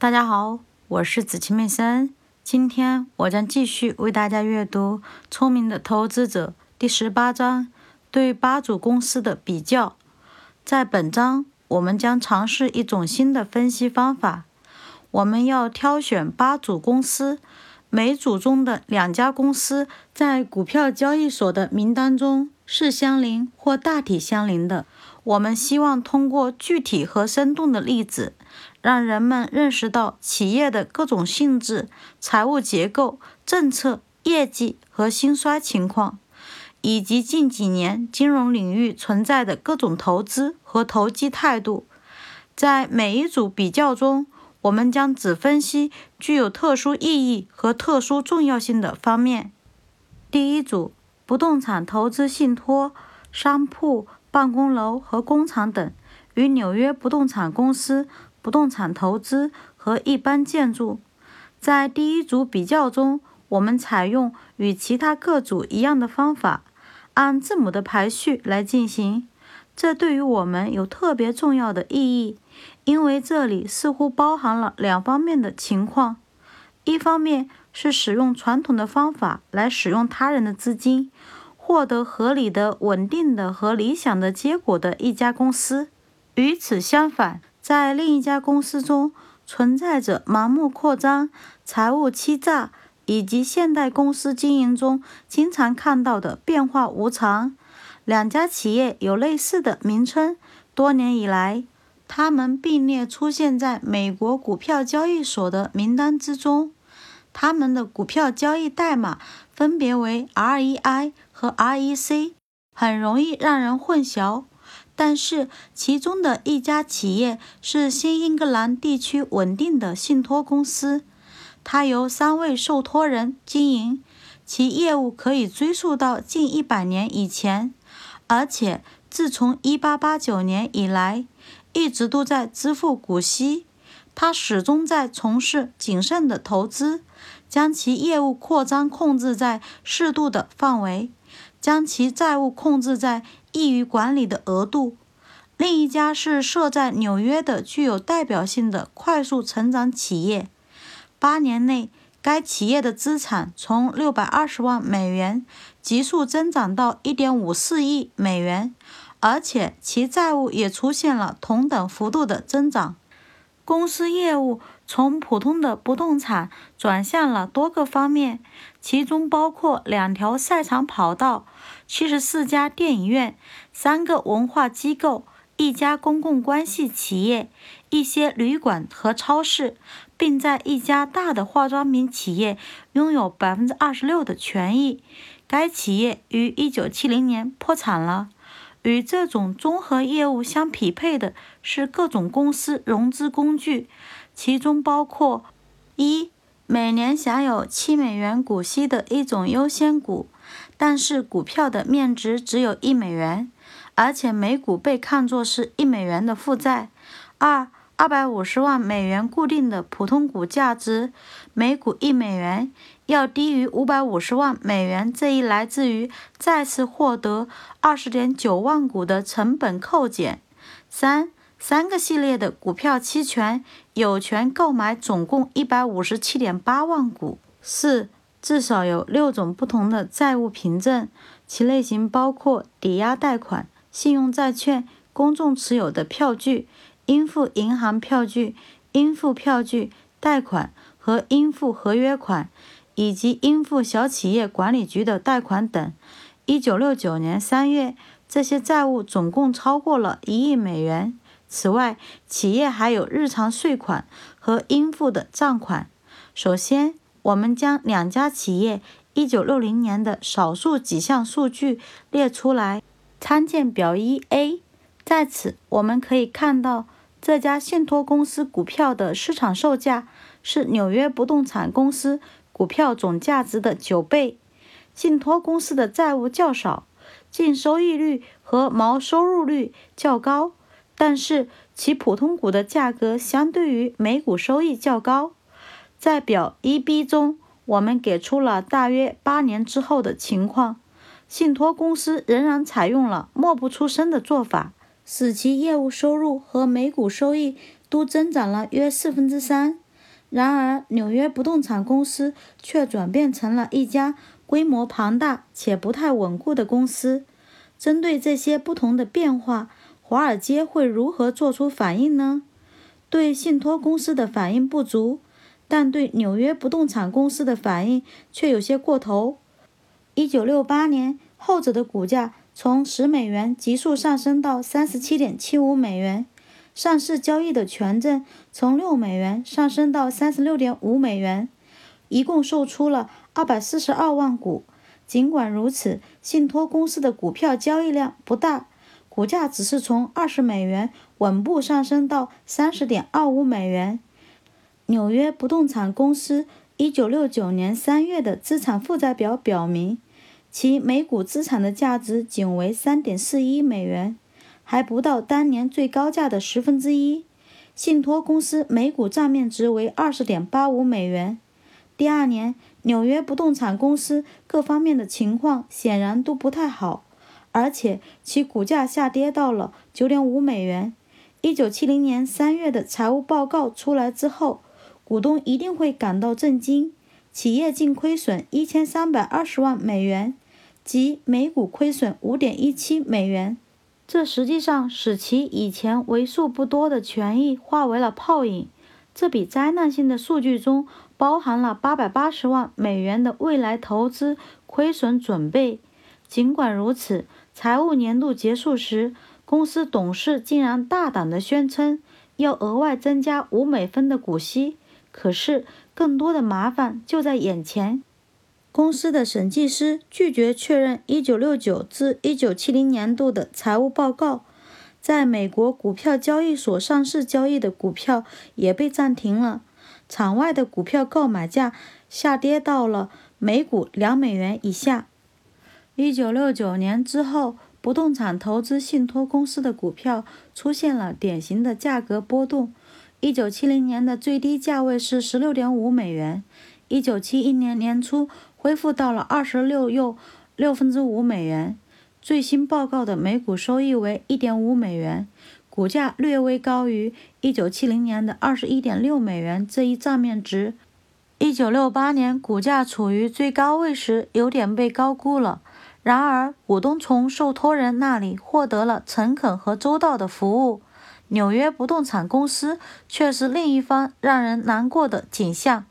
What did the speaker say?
大家好，我是子晴妹森。今天我将继续为大家阅读《聪明的投资者》第十八章对八组公司的比较。在本章，我们将尝试一种新的分析方法。我们要挑选八组公司，每组中的两家公司在股票交易所的名单中是相邻或大体相邻的。我们希望通过具体和生动的例子，让人们认识到企业的各种性质、财务结构、政策、业绩和兴衰情况，以及近几年金融领域存在的各种投资和投机态度。在每一组比较中，我们将只分析具有特殊意义和特殊重要性的方面。第一组：不动产投资信托、商铺。办公楼和工厂等，与纽约不动产公司、不动产投资和一般建筑。在第一组比较中，我们采用与其他各组一样的方法，按字母的排序来进行。这对于我们有特别重要的意义，因为这里似乎包含了两方面的情况：一方面是使用传统的方法来使用他人的资金。获得合理的、稳定的和理想的结果的一家公司。与此相反，在另一家公司中存在着盲目扩张、财务欺诈以及现代公司经营中经常看到的变化无常。两家企业有类似的名称，多年以来，它们并列出现在美国股票交易所的名单之中。他们的股票交易代码分别为 REI 和 REC，很容易让人混淆。但是其中的一家企业是新英格兰地区稳定的信托公司，它由三位受托人经营，其业务可以追溯到近一百年以前，而且自从1889年以来，一直都在支付股息。他始终在从事谨慎的投资，将其业务扩张控制在适度的范围，将其债务控制在易于管理的额度。另一家是设在纽约的具有代表性的快速成长企业，八年内该企业的资产从六百二十万美元急速增长到一点五四亿美元，而且其债务也出现了同等幅度的增长。公司业务从普通的不动产转向了多个方面，其中包括两条赛场跑道、七十四家电影院、三个文化机构、一家公共关系企业、一些旅馆和超市，并在一家大的化妆品企业拥有百分之二十六的权益。该企业于一九七零年破产了。与这种综合业务相匹配的是各种公司融资工具，其中包括：一、每年享有七美元股息的一种优先股，但是股票的面值只有一美元，而且每股被看作是一美元的负债；二、二百五十万美元固定的普通股价值，每股一美元。要低于五百五十万美元，这一来自于再次获得二十点九万股的成本扣减。三三个系列的股票期权有权购买总共一百五十七点八万股。四至少有六种不同的债务凭证，其类型包括抵押贷款、信用债券、公众持有的票据、应付银行票据、应付票据贷款和应付合约款。以及应付小企业管理局的贷款等。一九六九年三月，这些债务总共超过了一亿美元。此外，企业还有日常税款和应付的账款。首先，我们将两家企业一九六零年的少数几项数据列出来，参见表一 A。在此，我们可以看到这家信托公司股票的市场售价是纽约不动产公司。股票总价值的九倍，信托公司的债务较少，净收益率和毛收入率较高，但是其普通股的价格相对于每股收益较高。在表一 B 中，我们给出了大约八年之后的情况，信托公司仍然采用了默不出声的做法，使其业务收入和每股收益都增长了约四分之三。然而，纽约不动产公司却转变成了一家规模庞大且不太稳固的公司。针对这些不同的变化，华尔街会如何做出反应呢？对信托公司的反应不足，但对纽约不动产公司的反应却有些过头。一九六八年，后者的股价从十美元急速上升到三十七点七五美元。上市交易的权证从六美元上升到三十六点五美元，一共售出了二百四十二万股。尽管如此，信托公司的股票交易量不大，股价只是从二十美元稳步上升到三十点二五美元。纽约不动产公司一九六九年三月的资产负债表表明，其每股资产的价值仅为三点四一美元。还不到当年最高价的十分之一。信托公司每股账面值为二十点八五美元。第二年，纽约不动产公司各方面的情况显然都不太好，而且其股价下跌到了九点五美元。一九七零年三月的财务报告出来之后，股东一定会感到震惊：企业净亏损一千三百二十万美元，即每股亏损五点一七美元。这实际上使其以前为数不多的权益化为了泡影。这笔灾难性的数据中包含了八百八十万美元的未来投资亏损准备。尽管如此，财务年度结束时，公司董事竟然大胆地宣称要额外增加五美分的股息。可是，更多的麻烦就在眼前。公司的审计师拒绝确认1969至1970年度的财务报告，在美国股票交易所上市交易的股票也被暂停了，场外的股票购买价下跌到了每股两美元以下。1969年之后，不动产投资信托公司的股票出现了典型的价格波动。1970年的最低价位是16.5美元，1971年年初。恢复到了二十六又六分之五美元，最新报告的每股收益为一点五美元，股价略微高于一九七零年的二十一点六美元这一账面值。一九六八年股价处于最高位时，有点被高估了。然而，股东从受托人那里获得了诚恳和周到的服务，纽约不动产公司却是另一番让人难过的景象。